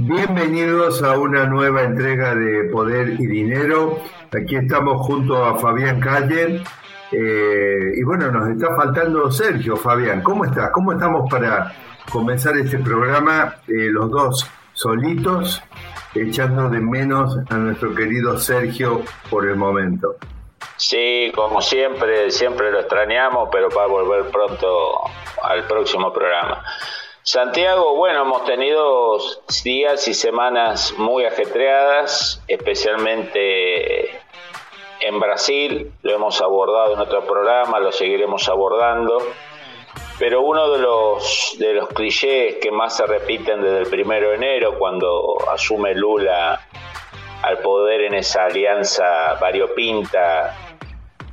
Bienvenidos a una nueva entrega de Poder y Dinero. Aquí estamos junto a Fabián Calle. Eh, y bueno, nos está faltando Sergio, Fabián. ¿Cómo estás? ¿Cómo estamos para comenzar este programa eh, los dos solitos, echando de menos a nuestro querido Sergio por el momento? Sí, como siempre, siempre lo extrañamos, pero va a volver pronto al próximo programa. Santiago, bueno, hemos tenido días y semanas muy ajetreadas, especialmente en Brasil, lo hemos abordado en otro programa, lo seguiremos abordando, pero uno de los, de los clichés que más se repiten desde el primero de enero, cuando asume Lula al poder en esa alianza variopinta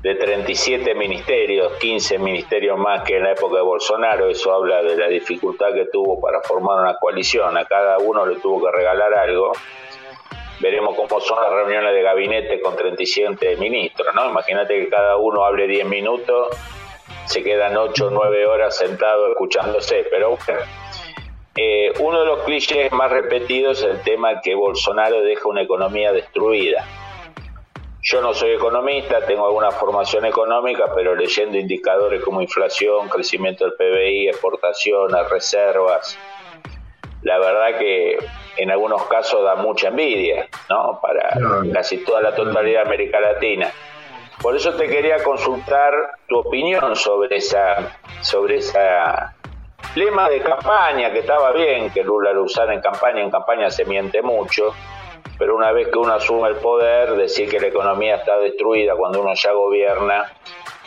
de 37 ministerios, 15 ministerios más que en la época de Bolsonaro, eso habla de la dificultad que tuvo para formar una coalición, a cada uno le tuvo que regalar algo. Veremos cómo son las reuniones de gabinete con 37 ministros, ¿no? Imagínate que cada uno hable 10 minutos, se quedan 8 o 9 horas sentados escuchándose, pero bueno. Eh, uno de los clichés más repetidos es el tema que Bolsonaro deja una economía destruida yo no soy economista, tengo alguna formación económica, pero leyendo indicadores como inflación, crecimiento del PBI, exportaciones, reservas, la verdad que en algunos casos da mucha envidia, ¿no? Para casi toda la totalidad de América Latina. Por eso te quería consultar tu opinión sobre esa, sobre esa lema de campaña, que estaba bien que Lula lo usara en campaña, en campaña se miente mucho, pero una vez que uno asume el poder, decir que la economía está destruida cuando uno ya gobierna,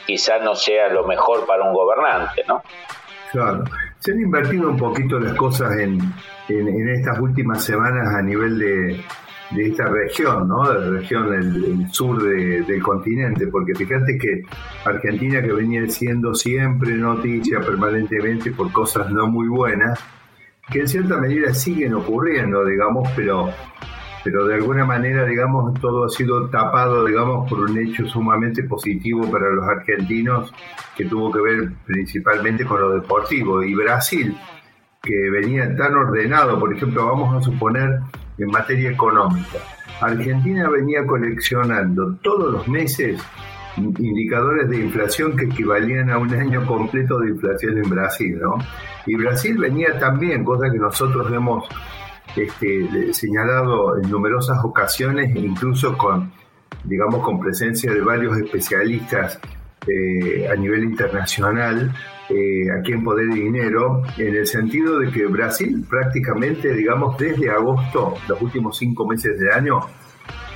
quizás no sea lo mejor para un gobernante, ¿no? Claro. Se han invertido un poquito las cosas en, en, estas últimas semanas a nivel de, de esta región, ¿no? De la región del, sur del continente, porque fíjate que Argentina, que venía siendo siempre noticia permanentemente por cosas no muy buenas, que en cierta medida siguen ocurriendo, digamos, pero pero de alguna manera, digamos, todo ha sido tapado, digamos, por un hecho sumamente positivo para los argentinos que tuvo que ver principalmente con lo deportivo. Y Brasil, que venía tan ordenado, por ejemplo, vamos a suponer en materia económica, Argentina venía coleccionando todos los meses indicadores de inflación que equivalían a un año completo de inflación en Brasil, ¿no? Y Brasil venía también, cosa que nosotros hemos este, señalado en numerosas ocasiones, incluso con, digamos, con presencia de varios especialistas eh, a nivel internacional, eh, aquí en Poder y Dinero, en el sentido de que Brasil prácticamente, digamos, desde agosto, los últimos cinco meses del año,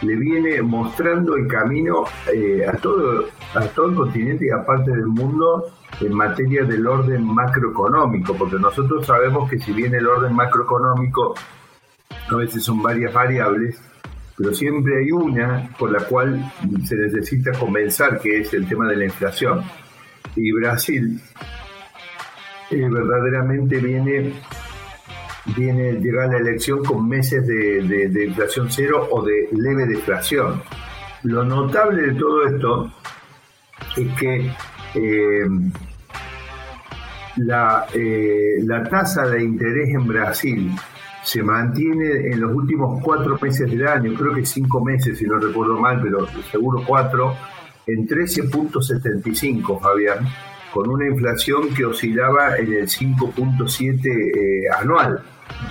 le viene mostrando el camino eh, a, todo, a todo el continente y a parte del mundo en materia del orden macroeconómico, porque nosotros sabemos que si bien el orden macroeconómico a veces son varias variables, pero siempre hay una por la cual se necesita comenzar, que es el tema de la inflación. Y Brasil eh, verdaderamente viene, viene, llega a la elección con meses de, inflación cero o de leve deflación. Lo notable de todo esto es que eh, la, eh, la tasa de interés en Brasil se mantiene en los últimos cuatro meses del año, creo que cinco meses si no recuerdo mal, pero seguro cuatro, en 13.75, Fabián, con una inflación que oscilaba en el 5.7 eh, anual,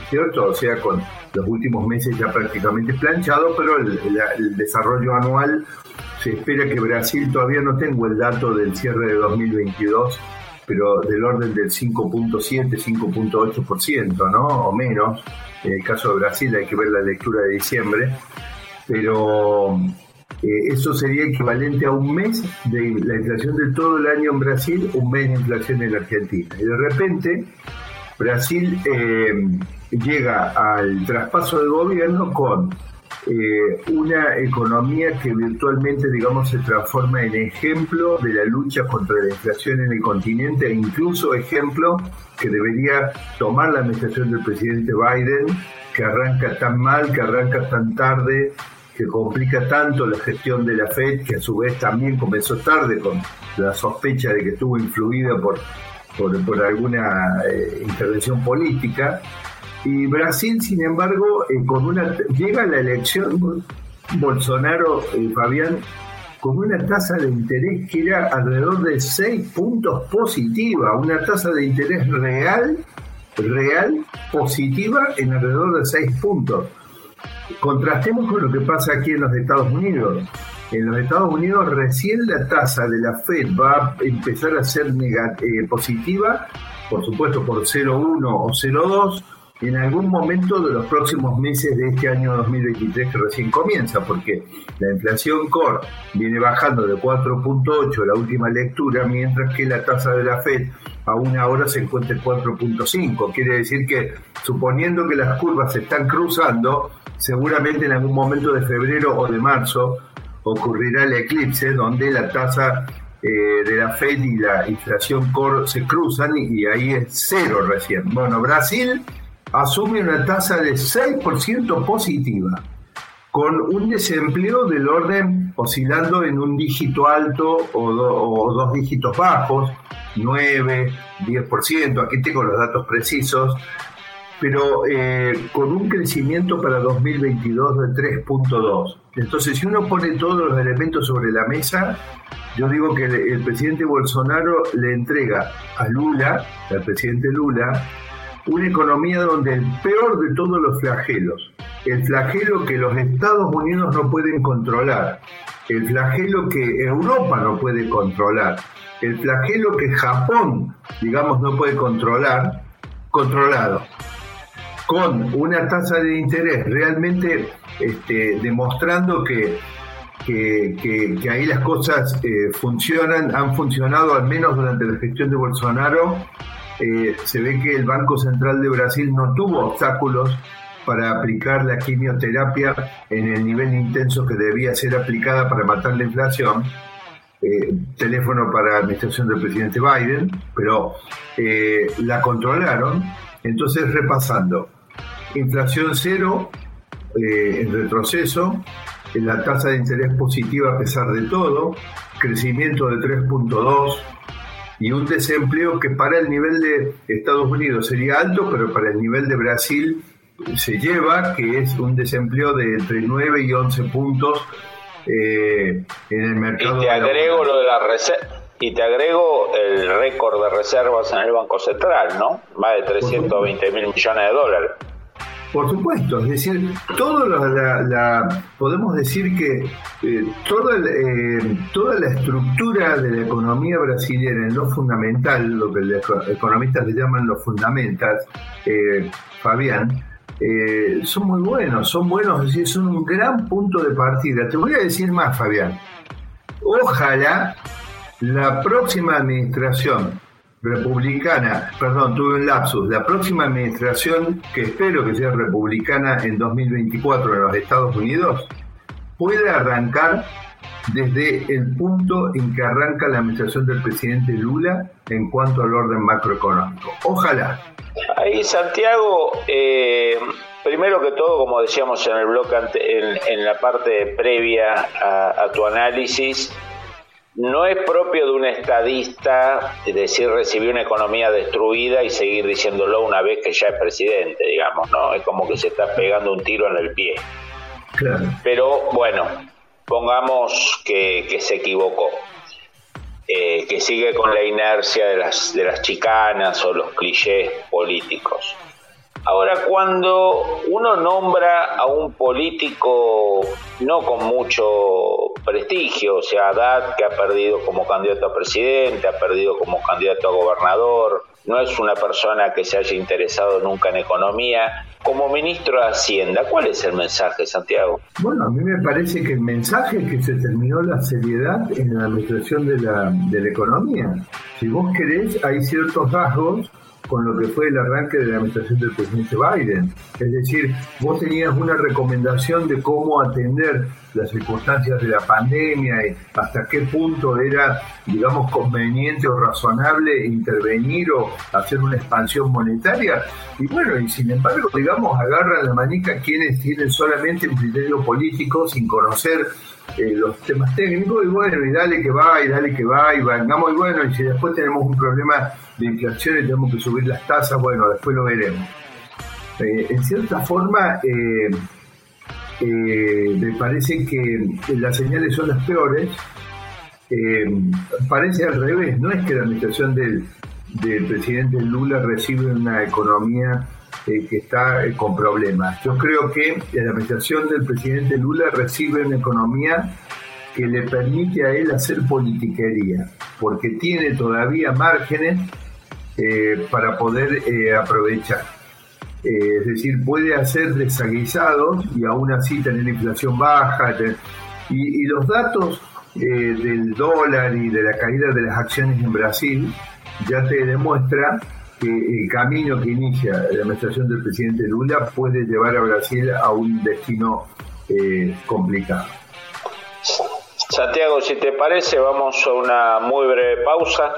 ¿cierto? O sea, con los últimos meses ya prácticamente planchado, pero el, el, desarrollo anual se espera que Brasil, todavía no tengo el dato del cierre de 2022, pero del orden del 5.7, 5.8%, ¿no? O menos. En el caso de Brasil hay que ver la lectura de diciembre, pero eh, eso sería equivalente a un mes de la inflación de todo el año en Brasil, un mes de inflación en la Argentina. Y de repente Brasil eh, llega al traspaso de gobierno con eh, una economía que virtualmente, digamos, se transforma en ejemplo de la lucha contra la inflación en el continente e incluso ejemplo que debería tomar la administración del presidente Biden, que arranca tan mal, que arranca tan tarde, que complica tanto la gestión de la Fed, que a su vez también comenzó tarde con la sospecha de que estuvo influida por, por, alguna eh, intervención política Y Brasil, sin embargo, eh, con una llega la elección Bolsonaro, eh, Fabián, con una tasa de interés que era alrededor de 6 puntos positiva, una tasa de interés real, real, positiva en alrededor de 6 puntos. Contrastemos con lo que pasa aquí en los Estados Unidos. En los Estados Unidos recién la tasa de la Fed va a empezar a ser eh, positiva, por supuesto por 0,1 o 0,2 en algún momento de los próximos meses de este año 2023 que recién comienza, porque la inflación core viene bajando de 4.8 la última lectura, mientras que la tasa de la Fed aún ahora se encuentra en 4.5. Quiere decir que, suponiendo que las curvas se están cruzando, seguramente en algún momento de febrero o de marzo ocurrirá el eclipse donde la tasa eh, de la Fed y la inflación core se cruzan y ahí es cero recién. Bueno, Brasil asume una tasa de 6% positiva, con un desempleo del orden oscilando en un dígito alto o, dos dígitos bajos, 9, 10%, aquí tengo los datos precisos, pero eh, con un crecimiento para 2022 de 3.2. Entonces, si uno pone todos los elementos sobre la mesa, yo digo que el presidente Bolsonaro le entrega a Lula, al presidente Lula, una economía donde el peor de todos los flagelos, el flagelo que los Estados Unidos no pueden controlar, el flagelo que Europa no puede controlar, el flagelo que Japón, digamos, no puede controlar, controlado, con una tasa de interés realmente este, demostrando que, que, ahí las cosas eh, funcionan, han funcionado al menos durante la gestión de Bolsonaro eh, se ve que el Banco Central de Brasil no tuvo obstáculos para aplicar la quimioterapia en el nivel intenso que debía ser aplicada para matar la inflación. Eh, teléfono para la administración del presidente Biden, pero eh, la controlaron. Entonces, repasando, inflación cero en retroceso, la tasa de interés positiva a pesar de todo, crecimiento de 3.2 y un desempleo que para el nivel de Estados Unidos sería alto, pero para el nivel de Brasil se lleva, que es un desempleo de entre 9 y 11 puntos eh, en el mercado. Y te agrego lo de la y te agrego el récord de reservas en el Banco Central, ¿no? Más de 320 mil millones de dólares. Por supuesto, es decir, todo la, podemos decir que eh, toda, eh, toda la estructura de la economía brasileña en lo fundamental, lo que los economistas le llaman los fundamentos, eh, Fabián, son muy buenos, son buenos, es decir, son un gran punto de partida. Te voy a decir más, Fabián. Ojalá la próxima administración republicana, perdón, tuve un lapsus, la próxima administración, que espero que sea republicana en 2024 en los Estados Unidos, puede arrancar desde el punto en que arranca la administración del presidente Lula en cuanto al orden macroeconómico. Ojalá. Ahí, Santiago, eh, primero que todo, como decíamos en el bloque, en, en la parte previa a tu análisis, no es propio de un estadista decir recibir una economía destruida y seguir diciéndolo una vez que ya es presidente, digamos, ¿no? Es como que se está pegando un tiro en el pie. Pero bueno, pongamos que, se equivocó, eh, que sigue con la inercia de las, de las chicanas o los clichés políticos. Ahora, cuando uno nombra a un político no con mucho prestigio, o sea, Haddad, que ha perdido como candidato a presidente, ha perdido como candidato a gobernador, no es una persona que se haya interesado nunca en economía, como ministro de Hacienda, ¿cuál es el mensaje, Santiago? Bueno, a mí me parece que el mensaje es que se terminó la seriedad en la administración de la, de la economía. Si vos querés, hay ciertos rasgos con lo que fue el arranque de la administración del presidente Biden. Es decir, vos tenías una recomendación de cómo atender las circunstancias de la pandemia y hasta qué punto era, digamos, conveniente o razonable intervenir o hacer una expansión monetaria. Y bueno, y sin embargo, digamos, agarran la manica quienes tienen solamente un criterio político sin conocer eh, los temas técnicos y bueno, y dale que va, y dale que va, y vengamos, y bueno, y si después tenemos un problema de inflación y tenemos que subir las tasas, bueno, después lo veremos. en cierta forma, me parece que las señales son las peores. parece al revés, no es que la administración del, del presidente Lula recibe una economía eh, que está eh, con problemas. Yo creo que la administración del presidente Lula recibe una economía que le permite a él hacer politiquería, porque tiene todavía márgenes eh, para poder aprovechar. es decir, puede hacer desaguisados y aún así tener inflación baja. y, los datos del dólar y de la caída de las acciones en Brasil ya te demuestra que el camino que inicia la administración del presidente Lula puede llevar a Brasil a un destino eh, complicado. Santiago, si te parece, vamos a una muy breve pausa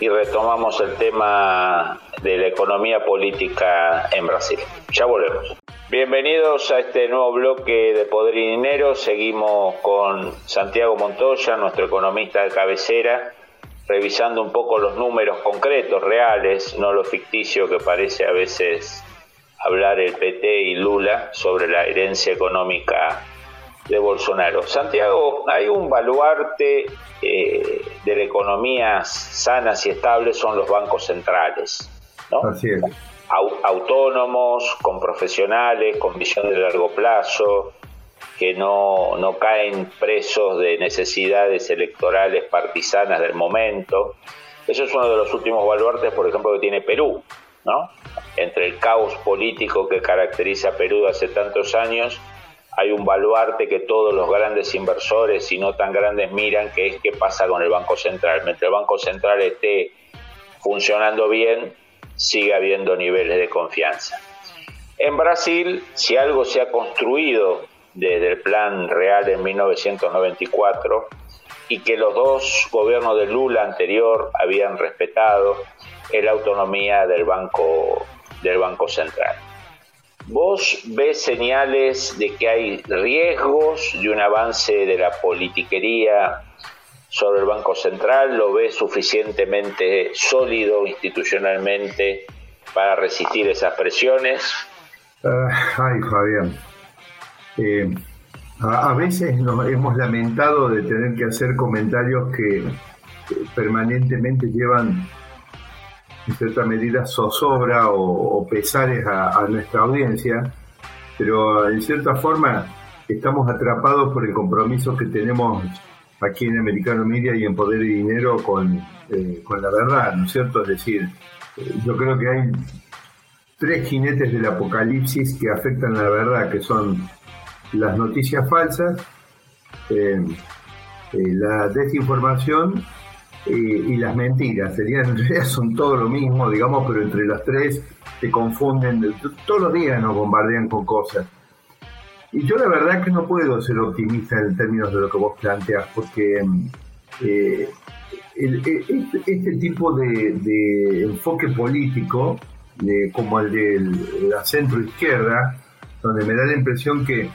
y retomamos el tema de la economía política en Brasil. Ya volvemos. Bienvenidos a este nuevo bloque de Poder y Dinero. Seguimos con Santiago Montoya, nuestro economista de cabecera revisando un poco los números concretos, reales, no lo ficticio que parece a veces hablar el PT y Lula sobre la herencia económica de Bolsonaro. Santiago, hay un baluarte eh, de la economía sanas y estables son los bancos centrales, ¿no? Así es. autónomos, con profesionales, con visión de largo plazo, que no, no caen presos de necesidades electorales partisanas del momento. Eso es uno de los últimos baluartes, por ejemplo, que tiene Perú, ¿no? Entre el caos político que caracteriza a Perú de hace tantos años, hay un baluarte que todos los grandes inversores y no tan grandes miran, que es qué pasa con el Banco Central. Mientras el Banco Central esté funcionando bien, sigue habiendo niveles de confianza. En Brasil, si algo se ha construido desde el plan real en 1994 y que los dos gobiernos de Lula anterior habían respetado es la autonomía del banco del banco central. ¿Vos ves señales de que hay riesgos de un avance de la politiquería sobre el Banco Central? ¿Lo ves suficientemente sólido institucionalmente para resistir esas presiones? Ah, ay, Fabián, eh, a, veces nos hemos lamentado de tener que hacer comentarios que, permanentemente llevan en cierta medida zozobra o, pesares a, nuestra audiencia, pero en cierta forma estamos atrapados por el compromiso que tenemos aquí en Americano Media y en Poder y Dinero con, eh, con la verdad, ¿no es cierto? Es decir, eh, yo creo que hay tres jinetes del apocalipsis que afectan a la verdad, que son las noticias falsas, eh, la desinformación eh, y las mentiras. Serían, en realidad son todo lo mismo, digamos, pero entre las tres se confunden. Todos los días nos bombardean con cosas. Y yo la verdad que no puedo ser optimista en términos de lo que vos planteas, porque este, este, tipo de, enfoque político, como el de la centro izquierda, donde me da la impresión que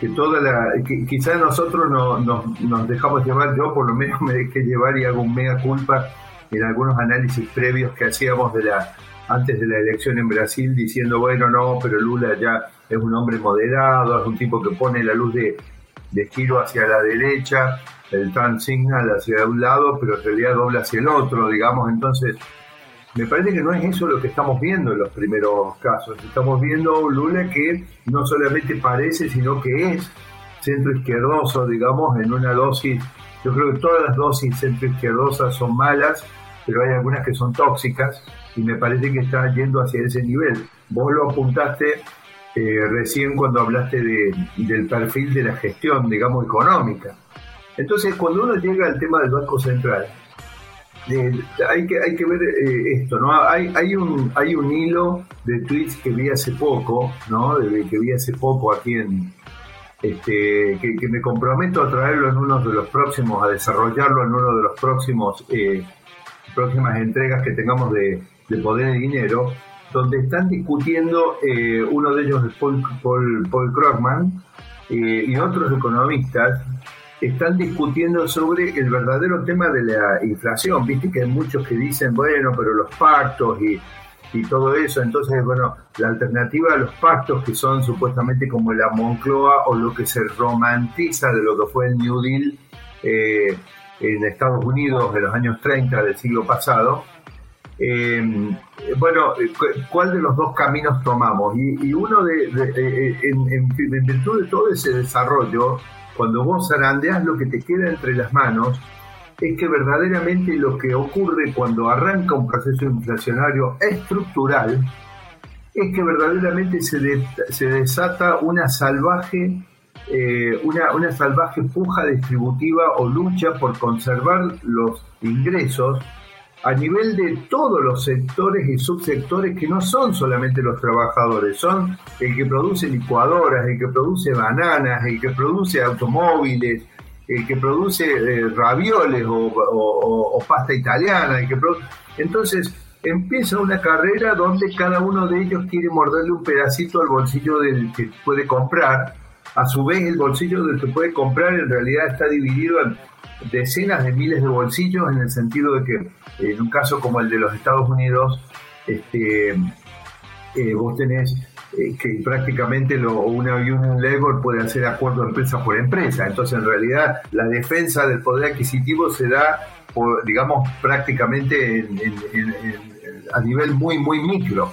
que toda la que quizás nosotros no, nos dejamos llevar. Yo por lo menos me dejé llevar y hago un mega culpa en algunos análisis previos que hacíamos de la antes de la elección en Brasil diciendo bueno no pero Lula ya es un hombre moderado es un tipo que pone la luz de, de giro hacia la derecha el turn signal hacia un lado pero en realidad dobla hacia el otro digamos. Entonces me parece que no es eso lo que estamos viendo en los primeros casos. Estamos viendo un Lula que no solamente parece, sino que es centro izquierdoso, digamos, en una dosis. Yo creo que todas las dosis centro izquierdosas son malas, pero hay algunas que son tóxicas y me parece que está yendo hacia ese nivel. Vos lo apuntaste eh, recién cuando hablaste del perfil de la gestión, digamos, económica. Entonces, cuando uno llega al tema del Banco Central, hay, que, hay que ver eh, esto, ¿no? Hay, hay, un, hay un hilo de tweets que vi hace poco, ¿no? que vi hace poco aquí en. Este, que, me comprometo a traerlo en uno de los próximos, a desarrollarlo en uno de los próximos eh, próximas entregas que tengamos de, Poder y Dinero, donde están discutiendo, eh, uno de ellos es Paul, Paul, Paul Krugman y otros economistas, están discutiendo sobre el verdadero tema de la inflación. Viste que hay muchos que dicen, bueno, pero los pactos y, y todo eso. Entonces, bueno, la alternativa a los pactos que son supuestamente como la Moncloa o lo que se romantiza de lo que fue el New Deal eh, en Estados Unidos de los años 30 del siglo pasado. Eh, bueno, ¿cuál de los dos caminos tomamos? Y, uno de, en, en virtud de todo ese desarrollo, cuando vos zarandeas lo que te queda entre las manos, es que verdaderamente lo que ocurre cuando arranca un proceso inflacionario estructural es que verdaderamente se, se desata una salvaje eh, una, una salvaje puja distributiva o lucha por conservar los ingresos a nivel de todos los sectores y subsectores que no son solamente los trabajadores, son el que produce licuadoras, el que produce bananas, el que produce automóviles, el que produce eh, ravioles o, pasta italiana, el que entonces empieza una carrera donde cada uno de ellos quiere morderle un pedacito al bolsillo del que puede comprar. A su vez, el bolsillo del que puede comprar en realidad está dividido en decenas de miles de bolsillos en el sentido de que en un caso como el de los Estados Unidos, este, eh, vos tenés eh, que prácticamente lo, una Union Labor puede hacer acuerdo empresa por empresa. Entonces, en realidad, la defensa del poder adquisitivo se da, por, digamos, prácticamente a nivel muy, muy micro.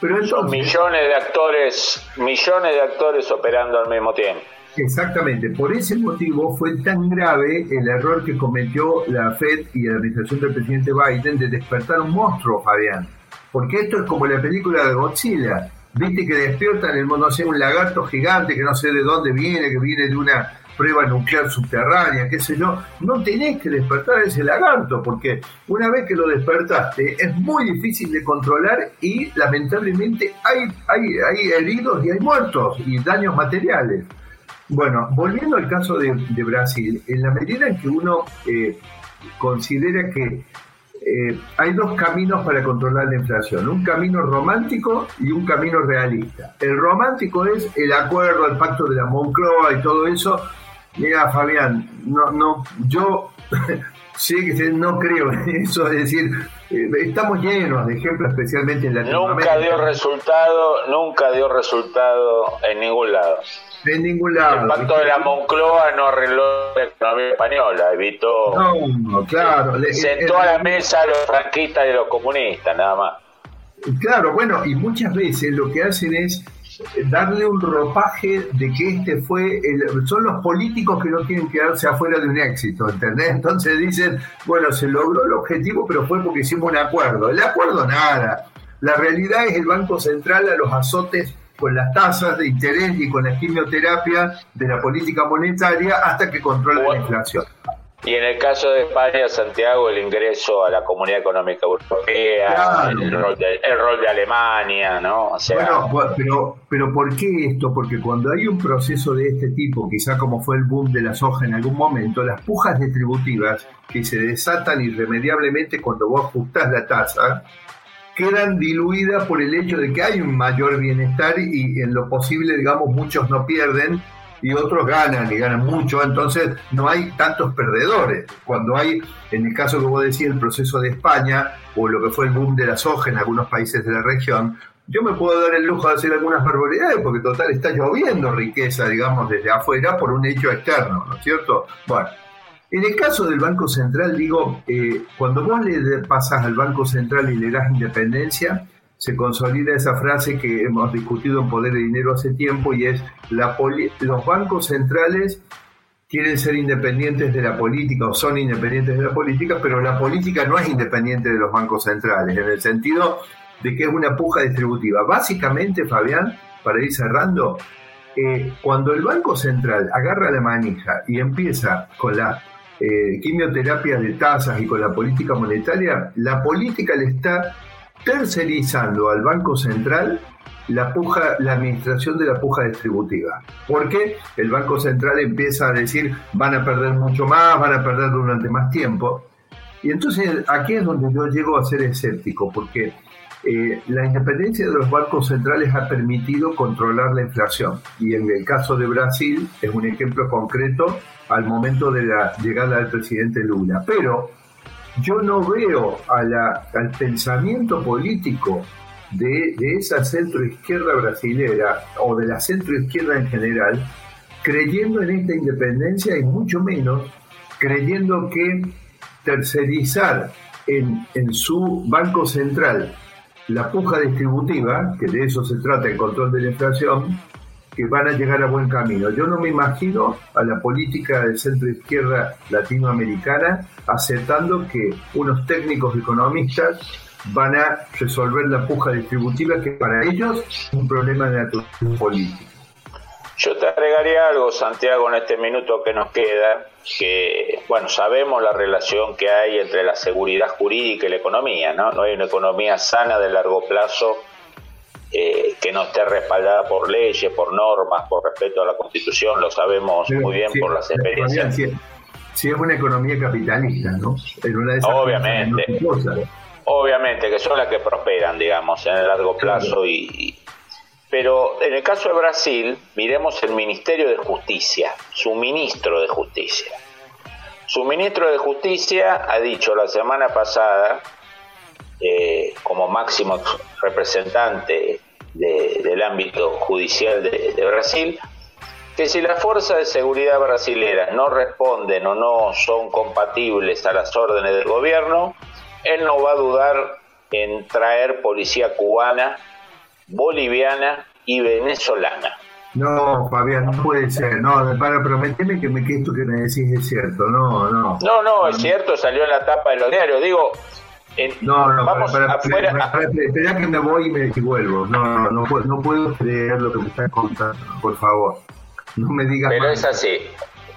Pero Son millones de actores, millones de actores operando al mismo tiempo. Exactamente, por ese motivo fue tan grave el error que cometió la Fed y la administración del presidente Biden de despertar un monstruo, Fabián. Porque esto es como la película de Godzilla viste que despiertan el no sé, un lagarto gigante que no sé de dónde viene, que viene de una prueba nuclear subterránea, qué sé yo, no tenés que despertar ese lagarto, porque una vez que lo despertaste es muy difícil de controlar y lamentablemente hay, hay, heridos y hay muertos y daños materiales. Bueno, volviendo al caso de, Brasil, en la medida en que uno eh, considera que eh, hay dos caminos para controlar la inflación, un camino romántico y un camino realista. El romántico es el acuerdo, el pacto de la Moncloa y todo eso. Mira, Fabián, no, no, yo sí no creo en eso, es decir, eh, estamos llenos de ejemplos, especialmente en Latinoamérica. Nunca dio resultado, nunca dio resultado en ningún lado. En ningún lado. El pacto de la Moncloa no arregló la economía española, evitó. No, claro. Sentó a la mesa a los franquistas y a los comunistas, nada más. Claro, bueno, y muchas veces lo que hacen es darle un ropaje de que este fue, el, son los políticos que no tienen que quedarse afuera de un éxito, ¿entendés? Entonces dicen, bueno, se logró el objetivo, pero fue porque hicimos un acuerdo. El acuerdo nada. La realidad es el Banco Central a los azotes con las tasas de interés y con la quimioterapia de la política monetaria hasta que controla la inflación. Y en el caso de España, Santiago, el ingreso a la Comunidad Económica Europea, el, rol de, Alemania, ¿no? bueno, pero, pero ¿por qué esto? Porque cuando hay un proceso de este tipo, quizá como fue el boom de la soja en algún momento, las pujas distributivas que se desatan irremediablemente cuando vos ajustás la tasa, quedan diluidas por el hecho de que hay un mayor bienestar y en lo posible, digamos, muchos no pierden y otros ganan y ganan mucho, entonces no hay tantos perdedores. Cuando hay, en el caso que vos decís, el proceso de España o lo que fue el boom de la soja en algunos países de la región, yo me puedo dar el lujo de hacer algunas barbaridades porque total está lloviendo riqueza, digamos, desde afuera por un hecho externo, ¿no es cierto? Bueno, en el caso del Banco Central, digo, eh, cuando vos le pasas al Banco Central y le das independencia, se consolida esa frase que hemos discutido en Poder de Dinero hace tiempo y es la los bancos centrales quieren ser independientes de la política o son independientes de la política, pero la política no es independiente de los bancos centrales, en el sentido de que es una puja distributiva. Básicamente, Fabián, para ir cerrando, eh, cuando el Banco Central agarra la manija y empieza con la eh, quimioterapia de tasas y con la política monetaria, la política le está tercerizando al Banco Central la puja, la administración de la puja distributiva. Porque el Banco Central empieza a decir van a perder mucho más, van a perder durante más tiempo. Y entonces aquí es donde yo llego a ser escéptico, porque eh, la independencia de los bancos centrales ha permitido controlar la inflación. Y en el caso de Brasil es un ejemplo concreto al momento de la llegada del presidente Lula. Pero yo no veo al pensamiento político de, de esa centroizquierda brasilera o de la centroizquierda en general creyendo en esta independencia y mucho menos creyendo que tercerizar en, en su banco central la puja distributiva, que de eso se trata el control de la inflación, que van a llegar a buen camino. Yo no me imagino a la política de centro izquierda latinoamericana aceptando que unos técnicos economistas van a resolver la puja distributiva que para ellos es un problema de naturaleza política. Yo te agregaría algo, Santiago, en este minuto que nos queda, que, bueno, sabemos la relación que hay entre la seguridad jurídica y la economía, ¿no? No hay una economía sana de largo plazo eh, que no esté respaldada por leyes, por normas, por respeto a la Constitución, lo sabemos muy bien por las experiencias. Si, es una economía capitalista, ¿no? obviamente, obviamente, que son las que prosperan, digamos, en el largo plazo y pero en el caso de Brasil, miremos el Ministerio de Justicia, su ministro de Justicia. Su ministro de Justicia ha dicho la semana pasada, eh, como máximo representante del ámbito judicial de, de Brasil, que si las fuerzas de seguridad brasileras no responden o no son compatibles a las órdenes del gobierno, él no va a dudar en traer policía cubana boliviana y venezolana. No, Fabián, no puede ser. No, para prometerme que, me, que esto que me decís es cierto. No, no. No, no, es cierto, salió en la tapa de los diarios. Digo, no, no, vamos para. Espera que me voy y me vuelvo. No, no, no, puedo, no puedo creer lo que me estás contando, por favor. No me digas. Pero es así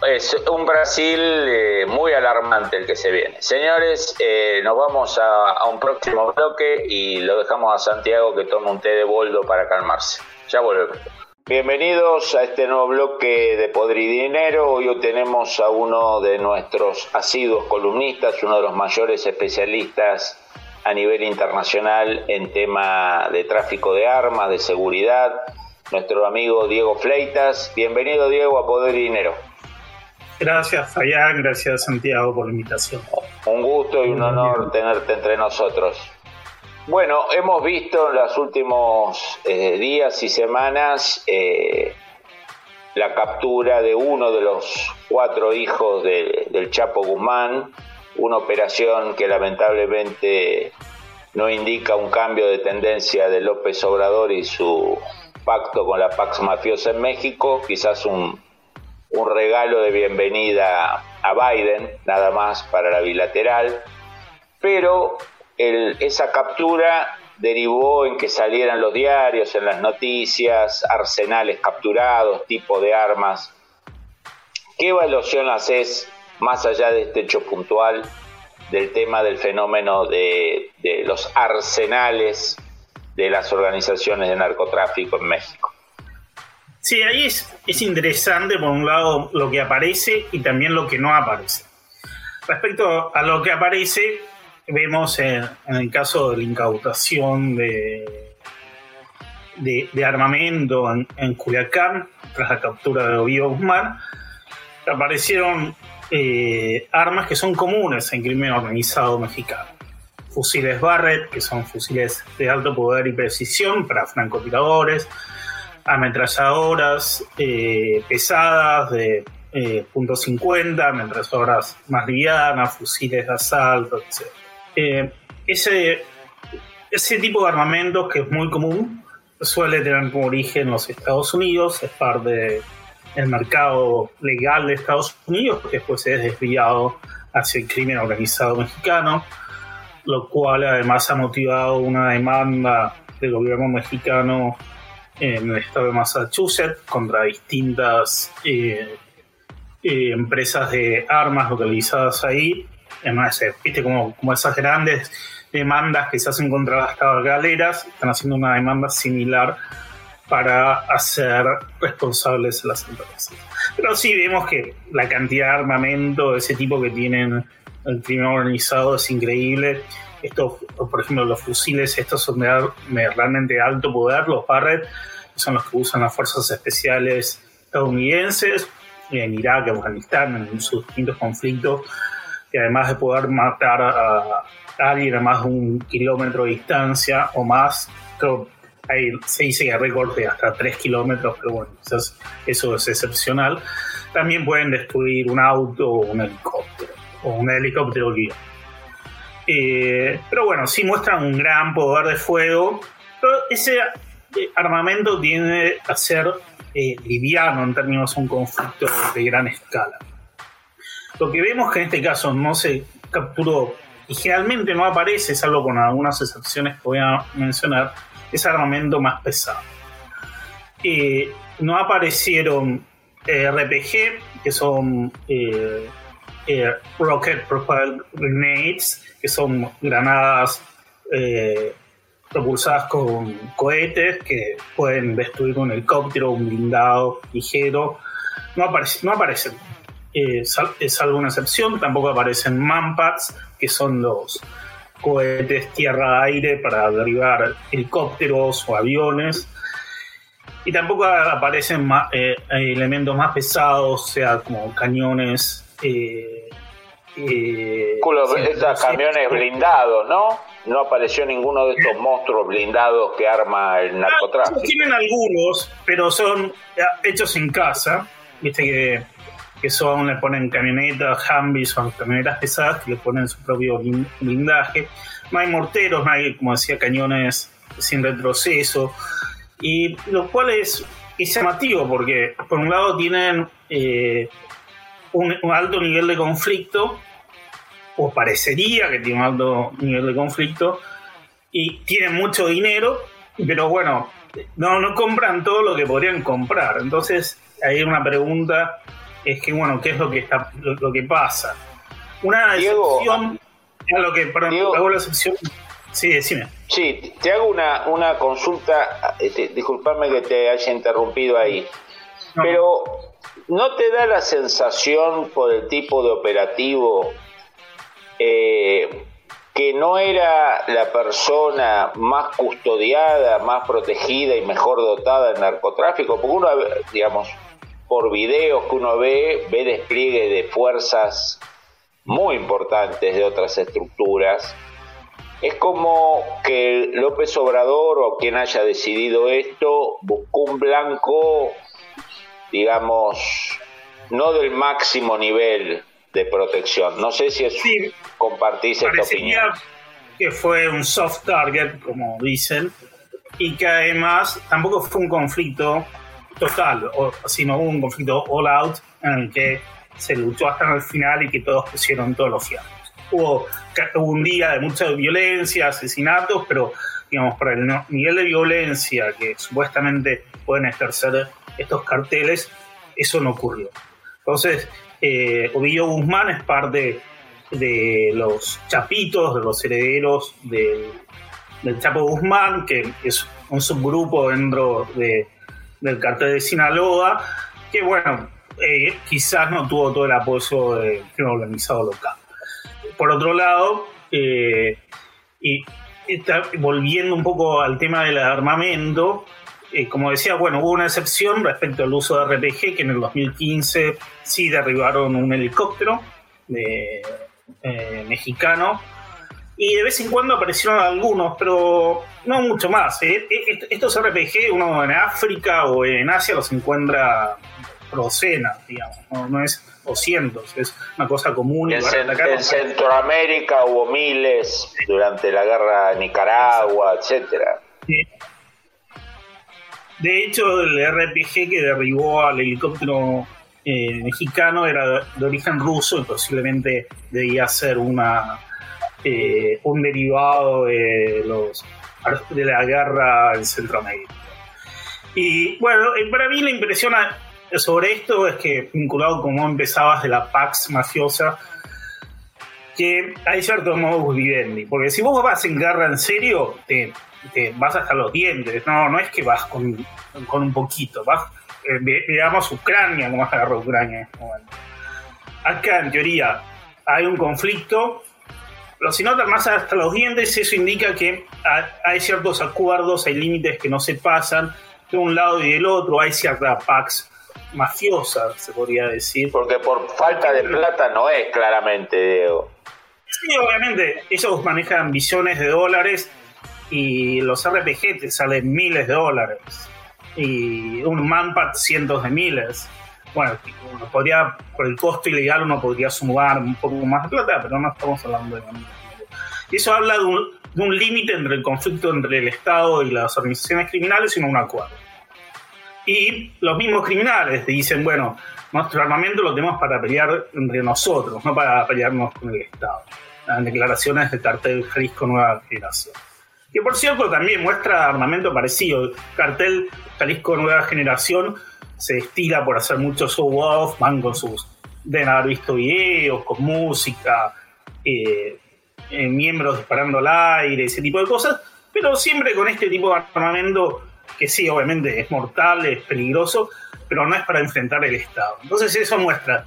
es un Brasil eh, muy alarmante el que se viene. Señores, eh, nos vamos a, un próximo bloque y lo dejamos a Santiago que tome un té de boldo para calmarse. Ya volvemos. Bienvenidos a este nuevo bloque de Podridinero. Hoy tenemos a uno de nuestros asiduos columnistas, uno de los mayores especialistas a nivel internacional en tema de tráfico de armas, de seguridad, nuestro amigo Diego Fleitas. Bienvenido Diego a Poder y Dinero. Gracias, Fabián. Gracias, Santiago, por la invitación. Un gusto y un honor tenerte entre nosotros. Bueno, hemos visto en los últimos eh, días y semanas eh, la captura de uno de los cuatro hijos del Chapo Guzmán, una operación que lamentablemente no indica un cambio de tendencia de López Obrador y su pacto con la Pax Mafiosa en México, quizás un un regalo de bienvenida a Biden, nada más para la bilateral, pero esa captura derivó en que salieran los diarios, en las noticias, arsenales capturados, tipo de armas. ¿Qué evaluación haces más allá de este hecho puntual del tema del fenómeno de los arsenales de las organizaciones de narcotráfico en México? Sí, ahí es, es interesante, por un lado, lo que aparece y también lo que no aparece. Respecto a lo que aparece, vemos en, el caso de la incautación de, de, armamento en, en, Culiacán, tras la captura de Ovidio Guzmán, aparecieron eh, armas que son comunes en crimen organizado mexicano. Fusiles Barrett, que son fusiles de alto poder y precisión para francotiradores, ametralladoras eh, pesadas de eh, .50, ametralladoras más livianas, fusiles de asalto, etc. Eh, ese, ese tipo de armamentos que es muy común suele tener como origen los Estados Unidos, es parte del mercado legal de Estados Unidos, que después es desviado hacia el crimen organizado mexicano, lo cual además ha motivado una demanda del gobierno mexicano en el estado de Massachusetts contra distintas eh, eh, empresas de armas localizadas ahí. Además, eh, viste como, como esas grandes demandas que se hacen contra las tabacaleras, están haciendo una demanda similar para hacer responsables a las empresas. Pero sí vemos que la cantidad de armamento de ese tipo que tienen el crimen organizado es increíble. Estos, por ejemplo, los fusiles, estos son de, realmente alto poder, los Barrett, son los que usan las fuerzas especiales estadounidenses en Irak, Afganistán, en sus distintos conflictos. Y además de poder matar a, alguien a más de un kilómetro de distancia o más, creo ahí se dice que récord de hasta 3 kilómetros, pero bueno, eso es excepcional. También pueden destruir un auto o un helicóptero, o un helicóptero guía. Eh, pero bueno, sí muestran un gran poder de fuego. Ese eh, armamento tiene a ser eh, liviano en términos de un conflicto de gran escala. Lo que vemos que en este caso no se capturó y generalmente no aparece, salvo con algunas excepciones que voy a mencionar, es armamento más pesado. no aparecieron RPG, que son Rocket Propelled Grenades, que son granadas eh, propulsadas con cohetes que pueden destruir un helicóptero, un blindado ligero. No aparecen, eh, es salvo una excepción, tampoco aparecen manpads, que son los cohetes tierra-aire para derribar helicópteros o aviones. Y tampoco aparecen eh, elementos más pesados, sea como cañones eh, eh, estos camiones blindados, ¿no? No apareció ninguno de estos monstruos blindados que arma el ah, narcotráfico. tienen algunos, pero son hechos en casa. Viste que, que son, le ponen camionetas, Humvees o camionetas pesadas que le ponen su propio blindaje. No hay morteros, no hay, como decía, cañones sin retroceso. Y lo cual es, llamativo porque, por un lado, tienen eh, un, alto nivel de conflicto, o parecería que tiene un alto nivel de conflicto, y tienen mucho dinero, pero bueno, no, no compran todo lo que podrían comprar. Entonces, hay una pregunta, es que bueno, ¿qué es lo que está lo, que pasa? Una excepción a lo que, perdón, hago la excepción. Sí, decime. Sí, te hago una, una consulta, este, disculpame que te haya interrumpido ahí, pero ¿No te da la sensación por el tipo de operativo eh, que no era la persona más custodiada, más protegida y mejor dotada del narcotráfico? Porque uno, digamos, por videos que uno ve, ve despliegue de fuerzas muy importantes de otras estructuras. Es como que López Obrador o quien haya decidido esto buscó un blanco digamos, no del máximo nivel de protección. No sé si es, compartís esta opinión. Que fue un soft target, como dicen, y que además tampoco fue un conflicto total, sino un conflicto all out en el que se luchó hasta el final y que todos pusieron todos los fiados. Hubo, un día de mucha violencia, asesinatos, pero digamos, para el nivel de violencia que supuestamente pueden ejercer estos carteles, eso no ocurrió. Entonces, eh, Guzmán es parte de los chapitos, de los herederos del, Chapo Guzmán, que es un subgrupo dentro del cartel de Sinaloa, que bueno, eh, quizás no tuvo todo el apoyo del crimen organizado local. Por otro lado, eh, y, volviendo un poco al tema del armamento, eh, como decía, bueno, hubo una excepción respecto al uso de RPG, que en el 2015 sí derribaron un helicóptero de, eh, mexicano. Y de vez en cuando aparecieron algunos, pero no mucho más. ¿eh? Estos RPG, uno en África o en Asia los encuentra docenas, digamos, no, es o cientos, es una cosa común. En, Centroamérica hubo miles durante la guerra de Nicaragua, etcétera. De hecho, el RPG que derribó al helicóptero eh, mexicano era de origen ruso y posiblemente debía ser una eh, un derivado de los de la guerra en Centroamérica. Y bueno, eh, para mí la impresión sobre esto es que, vinculado como empezabas de la Pax mafiosa, que hay cierto modo vivendi. Porque si vos vas en guerra en serio, te que vas hasta los dientes, no, no es que vas con, con un poquito, vas, eh, digamos, Ucrania, como agarró Ucrania en este momento. Acá, en teoría, hay un conflicto, pero si no te más hasta los dientes, eso indica que hay ciertos acuerdos, hay límites que no se pasan de un lado y del otro, hay cierta pax mafiosa, se podría decir. Porque por falta de plata no es claramente, Diego. Sí, obviamente, ellos manejan billones de dólares y los RPG te salen miles de dólares y un manpad cientos de miles. Bueno, uno podría, por el costo ilegal uno podría sumar un poco más de plata, pero no estamos hablando de Y eso habla de un, de un límite entre el conflicto entre el Estado y las organizaciones criminales y no un acuerdo. Y los mismos criminales dicen, bueno, nuestro armamento lo tenemos para pelear entre nosotros, no para pelearnos con el Estado. Las declaraciones del cartel Jalisco Nueva Generación. Que por cierto también muestra armamento parecido. El cartel Jalisco Nueva Generación se estila por hacer muchos show off, van con sus. deben haber visto videos, con música, eh, eh, miembros disparando al aire, ese tipo de cosas, pero siempre con este tipo de armamento que sí, obviamente es mortal, es peligroso, pero no es para enfrentar el Estado. Entonces eso muestra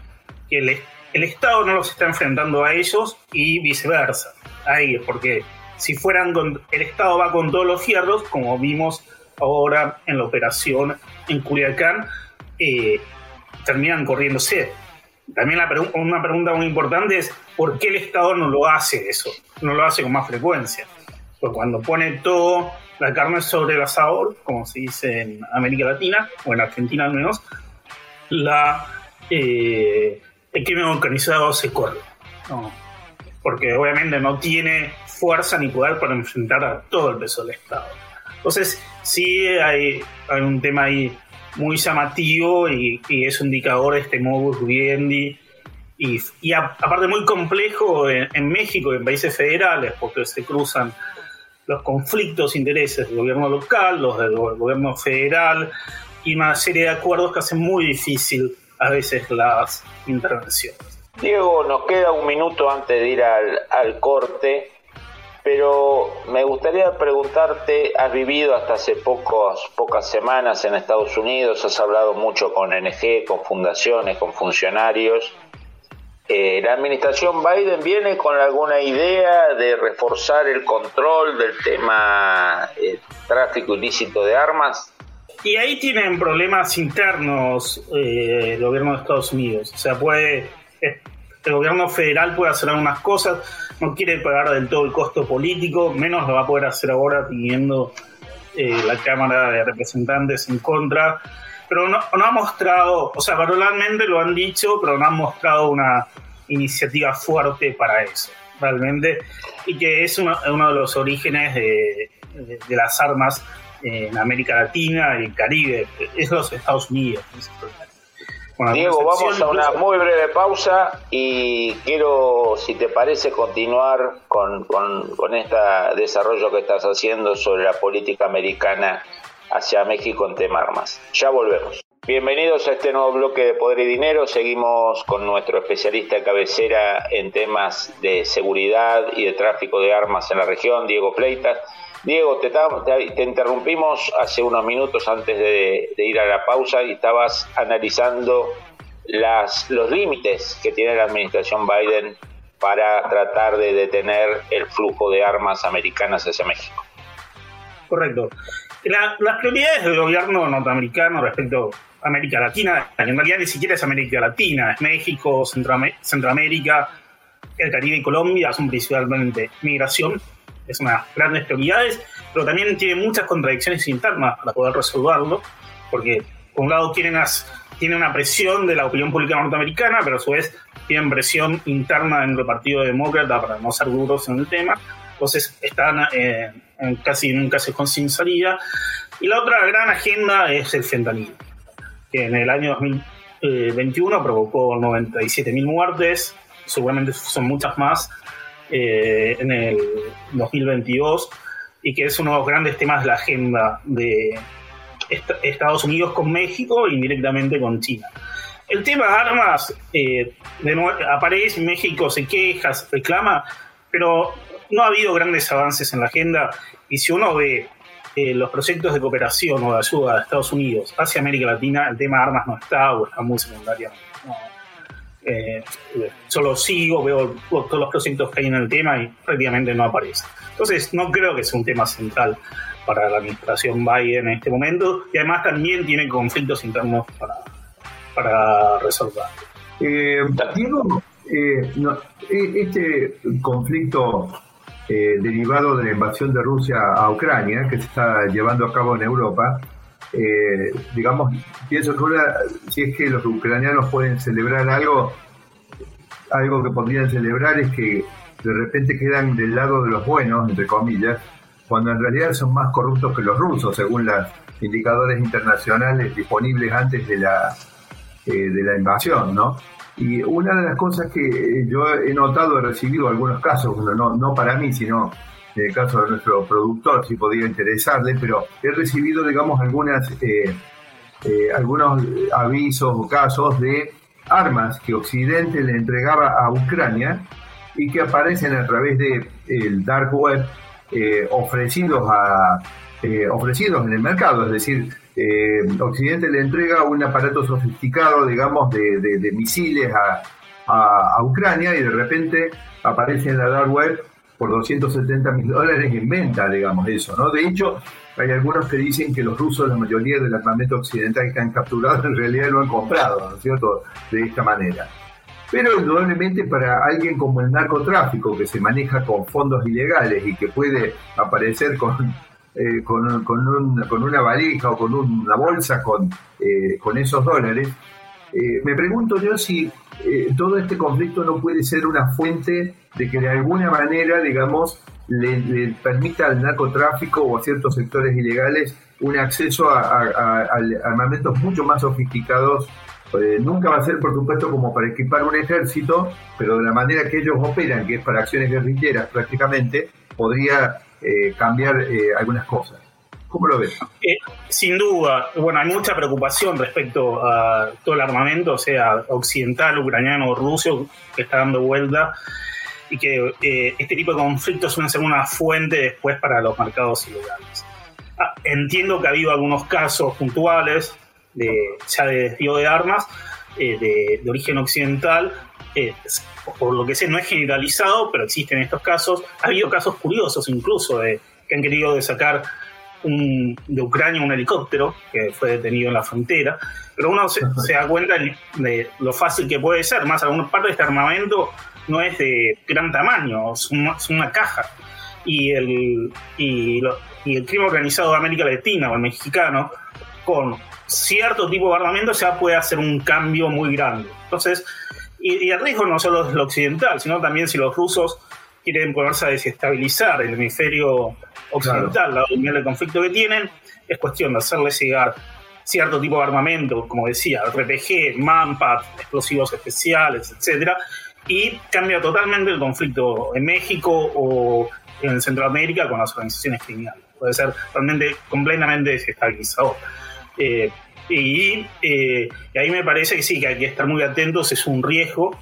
que el, el Estado no los está enfrentando a ellos y viceversa. Ahí, porque si fueran con, el Estado va con todos los fierros, como vimos ahora en la operación en Culiacán, eh, terminan corriéndose. También la una pregunta muy importante es ¿por qué el Estado no lo hace eso? No lo hace con más frecuencia. Pues cuando pone todo la carne sobre el asador, como se dice en América Latina, o en Argentina al menos, la, eh, el crimen organizado se corre. Porque obviamente no tiene fuerza ni poder para enfrentar a todo el peso del Estado. Entonces, sí hay, hay un tema ahí muy llamativo y, es un indicador este modus vivendi y, aparte muy complejo en, México y en países federales porque se cruzan los conflictos intereses del gobierno local, los del gobierno federal y una serie de acuerdos que hacen muy difícil a veces las intervenciones. Diego, nos queda un minuto antes de ir al corte pero me gustaría preguntarte, has vivido hasta hace pocos, pocas semanas en Estados Unidos, has hablado mucho con NG, con fundaciones, con funcionarios. Eh, ¿La administración Biden viene con alguna idea de reforzar el control del tema eh, tráfico ilícito de armas? Y ahí tienen problemas internos eh, el gobierno de Estados Unidos. O sea, puede el gobierno federal puede hacer algunas cosas, no quiere pagar del todo el costo político, menos lo va a poder hacer ahora teniendo eh, la Cámara de Representantes en contra, pero no, ha mostrado, o sea, verbalmente lo han dicho, pero no han mostrado una iniciativa fuerte para eso, realmente, y que es uno, de los orígenes de, las armas en América Latina y el Caribe, es los Estados Unidos. Diego, vamos a una muy breve pausa y quiero, si te parece, continuar con, con, este desarrollo que estás haciendo sobre la política americana hacia México en tema armas. Ya volvemos. Bienvenidos a este nuevo bloque de Poder y Dinero. Seguimos con nuestro especialista de cabecera en temas de seguridad y de tráfico de armas en la región, Diego Fleitas. Diego, te, te, interrumpimos hace unos minutos antes de, ir a la pausa y estabas analizando las, los límites que tiene la administración Biden para tratar de detener el flujo de armas americanas hacia México. Correcto. las prioridades del gobierno norteamericano respecto a América Latina, en realidad ni siquiera es América Latina, es México, Centroamérica, el Caribe y Colombia, son principalmente migración es una grandes prioridades, pero también tiene muchas contradicciones internas para poder resolverlo, porque por un lado tienen, tiene una presión de la opinión pública norteamericana, pero a su vez tienen presión interna dentro del Partido Demócrata para no ser duros en el tema, entonces están eh, en casi en un caso con salida. Y la otra gran agenda es el fentanilo, que en el año 2021 provocó 97.000 muertes, seguramente son muchas más, eh, en el 2022 y que es uno de los grandes temas de la agenda de Estados Unidos con México y directamente con China. El tema de armas eh, aparece, México se queja, se reclama, pero no ha habido grandes avances en la agenda y si uno ve eh, los proyectos de cooperación o de ayuda de Estados Unidos hacia América Latina, el tema de armas no está o está muy secundario. Eh, solo sigo, veo todos los proyectos que hay en el tema y prácticamente no aparece. Entonces, no creo que sea un tema central para la administración Biden en este momento y además también tiene conflictos internos para, para resolver. Eh, Diego, eh, e, este conflicto eh, derivado de la invasión de Rusia a Ucrania, que se está llevando a cabo en Europa, eh, digamos, pienso que si es que los ucranianos pueden celebrar algo, algo que podrían celebrar es que de repente quedan del lado de los buenos, entre comillas, cuando en realidad son más corruptos que los rusos, según los indicadores internacionales disponibles antes de la, eh, de la invasión, ¿no? Y una de las cosas que yo he notado, he recibido algunos casos, no, no para mí, sino en el caso de nuestro productor, si podía interesarle, pero he recibido, digamos, algunas, eh, eh, algunos avisos o casos de armas que Occidente le entregaba a Ucrania y que aparecen a través del el dark web eh, ofrecidos, a, ofrecidos en el mercado, es decir, Occidente le entrega un aparato sofisticado, digamos, de, misiles a, a, Ucrania y de repente aparece en la dark web por 270 mil dólares en venta, digamos, eso, ¿no? De hecho, hay algunos que dicen que los rusos, la mayoría del armamento occidental que han capturado, en realidad lo han comprado, ¿no es cierto?, de esta manera. Pero indudablemente para alguien como el narcotráfico, que se maneja con fondos ilegales y que puede aparecer con, eh, con, con, una valija o con una bolsa con, eh, con esos dólares, eh, me pregunto yo si todo este conflicto no puede ser una fuente de que de alguna manera, digamos, le, permita al narcotráfico o a ciertos sectores ilegales un acceso a, armamentos mucho más sofisticados. Eh, nunca va a ser, por supuesto, como para equipar un ejército, pero de la manera que ellos operan, que es para acciones guerrilleras prácticamente, podría eh, cambiar eh, algunas cosas. ¿Cómo lo ves? sin duda, bueno, hay mucha preocupación respecto a todo el armamento, sea occidental, ucraniano o ruso, que está dando vuelta y que eh, este tipo de conflictos suelen ser una fuente después para los mercados ilegales. Ah, entiendo que ha habido algunos casos puntuales de, ya de desvío de armas eh, de, origen occidental, eh, por lo que sé no es generalizado, pero existen estos casos. Ha habido casos curiosos incluso de que han querido sacar un, de Ucrania un helicóptero que fue detenido en la frontera, pero uno se, se da cuenta de lo fácil que puede ser, más alguna parte de este armamento no es de gran tamaño, es una, caja. Y el, y, el crimen organizado de América Latina o el mexicano, con cierto tipo de armamento ya puede hacer un cambio muy grande. Entonces, y, el riesgo no solo es lo occidental, sino también si los rusos quieren ponerse a desestabilizar el hemisferio occidental, la opinión del conflicto que tienen, es cuestión de hacerles llegar cierto tipo de armamento, como decía, RPG, Manpad, explosivos especiales, etcétera, y cambia totalmente el conflicto en México o en Centroamérica con las organizaciones criminales. Puede ser realmente completamente desestabilizador. Eh, y, eh, y, ahí me parece que sí, que hay que estar muy atentos, es un riesgo.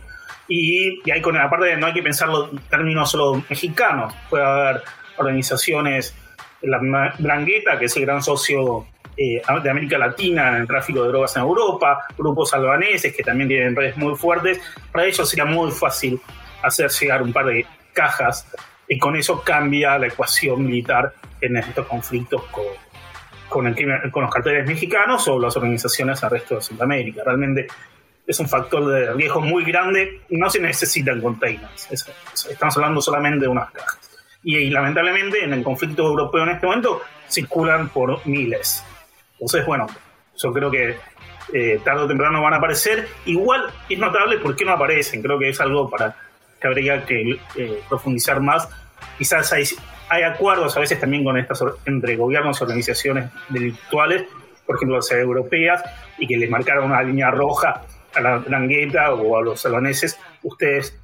Y, y hay con aparte de no hay que pensarlo en términos solo mexicanos, puede haber organizaciones, la Brangueta, que es el gran socio eh, de América Latina en el tráfico de drogas en Europa, grupos albaneses que también tienen redes muy fuertes. Para ellos sería muy fácil hacer llegar un par de cajas y con eso cambia la ecuación militar en estos conflictos con, con, el, con los carteles mexicanos o las organizaciones al resto de Sudamérica. Realmente es un factor de riesgo muy grande. No se necesitan containers. estamos hablando solamente de unas cajas. Y, y, lamentablemente en el conflicto europeo en este momento circulan por miles. Entonces, bueno, yo creo que eh, tarde o temprano van a aparecer. Igual es notable por qué no aparecen. Creo que es algo para que habría que eh, profundizar más. Quizás hay, hay acuerdos a veces también con estas entre gobiernos y organizaciones delictuales, por ejemplo las europeas, y que les marcaron una línea roja a la Drangueta o a los albaneses. Ustedes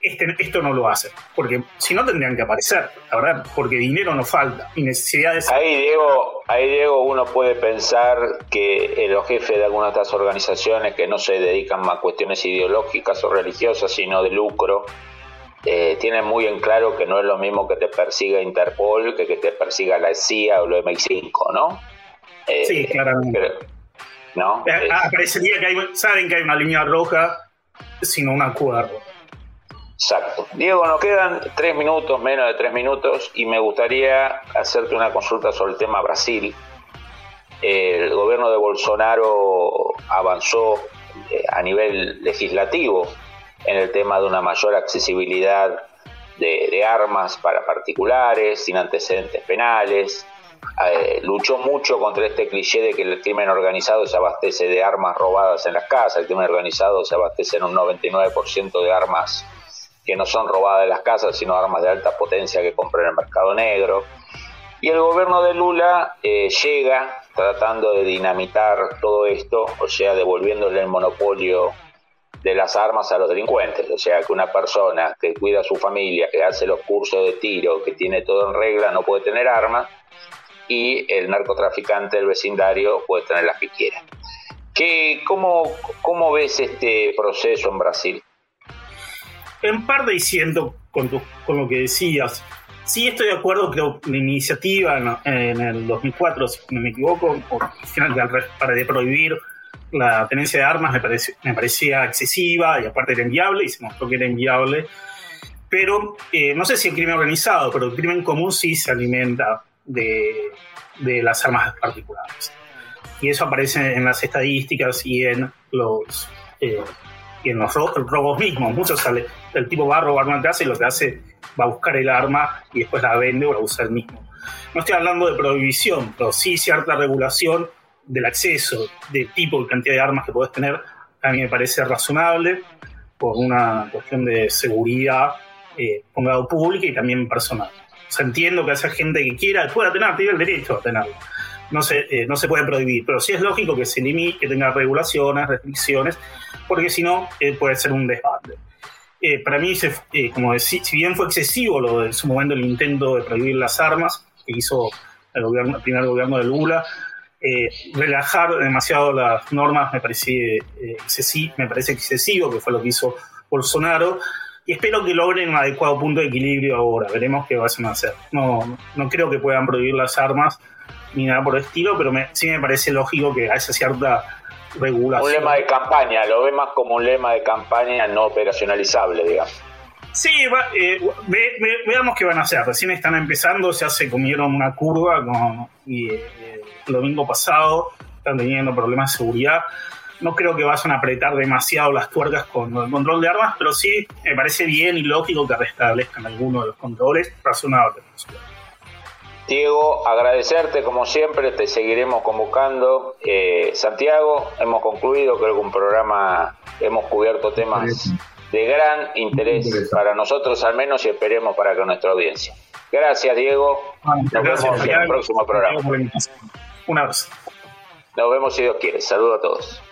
este, esto no lo hace, porque si no tendrían que aparecer, la verdad, porque dinero no falta y necesidades. Ahí Diego, ahí Diego uno puede pensar que los jefes de algunas de estas organizaciones que no se dedican más a cuestiones ideológicas o religiosas, sino de lucro, eh, tienen muy en claro que no es lo mismo que te persiga Interpol que que te persiga la CIA o lo MI5, ¿no? Eh, sí, claramente. ¿no? Eh, aparecería que hay, saben que hay una línea roja, sino un acuerdo. Exacto. Diego, nos quedan tres minutos, menos de tres minutos, y me gustaría hacerte una consulta sobre el tema Brasil. El gobierno de Bolsonaro avanzó eh, a nivel legislativo en el tema de una mayor accesibilidad de, armas para particulares, sin antecedentes penales. Eh, luchó mucho contra este cliché de que el crimen organizado se abastece de armas robadas en las casas. El crimen organizado se abastece en un 99% de armas que no son robadas de las casas, sino armas de alta potencia que compran en el mercado negro. Y el gobierno de Lula eh, llega tratando de dinamitar todo esto, o sea, devolviéndole el monopolio de las armas a los delincuentes. O sea, que una persona que cuida a su familia, que hace los cursos de tiro, que tiene todo en regla, no puede tener armas y el narcotraficante del vecindario puede tener las que quiera. ¿Qué, cómo, ¿Cómo ves este proceso en Brasil? En parte diciendo con, con lo que decías, Sí, estoy de acuerdo, que la iniciativa en, el 2004, si no me equivoco, para de prohibir la tenencia de armas me, me parecía excesiva y aparte era inviable y se mostró que era inviable. Pero eh, no sé si el crimen organizado, pero el crimen común sí se alimenta de, de las armas particulares. Y eso aparece en las estadísticas y en los, eh, y en los robos mismos. Muchos sale, el tipo va a robar una casa y lo que hace va a buscar el arma y después la vende o la usa el mismo. No estoy hablando de prohibición, pero sí cierta regulación del acceso, de tipo y cantidad de armas que puedes tener, a mí me parece razonable por una cuestión de seguridad, eh, un pública y también personal. O entiendo que esa gente que quiera pueda tener, tiene el derecho a tenerlo. No se, eh, no se puede prohibir, pero sí es lógico que se limite, que tenga regulaciones, restricciones, porque si no eh, puede ser un desbande. Eh, para mí, eh, como decir, si bien fue excesivo lo de en su momento el intento de prohibir las armas que hizo el, gobierno, el primer gobierno de Lula, relajar demasiado las normas me parece, excesivo, me parece excesivo, que fue lo que hizo Bolsonaro, y espero que logren un adecuado punto de equilibrio ahora, veremos qué van a hacer. No, no creo que puedan prohibir las armas ni nada por el estilo, pero sí me parece lógico que haya cierta un lema de campaña, lo ve más como un lema de campaña no operacionalizable, digamos. Sí, eh, veamos qué van a hacer. Recién están empezando, ya se comieron una curva y eh, el domingo pasado están teniendo problemas de seguridad. No creo que vayan a apretar demasiado las tuercas con el control de armas, pero sí me parece bien y lógico que restablezcan algunos de los controles razonables. Diego, agradecerte como siempre, te seguiremos convocando. Eh, Santiago, hemos concluido, creo que un programa, hemos cubierto temas de gran interés para nosotros al menos y esperemos para que nuestra audiencia. Gracias, Diego. Nos vemos en el próximo programa. Un abrazo. Nos vemos si Dios quiere. Saludos a todos.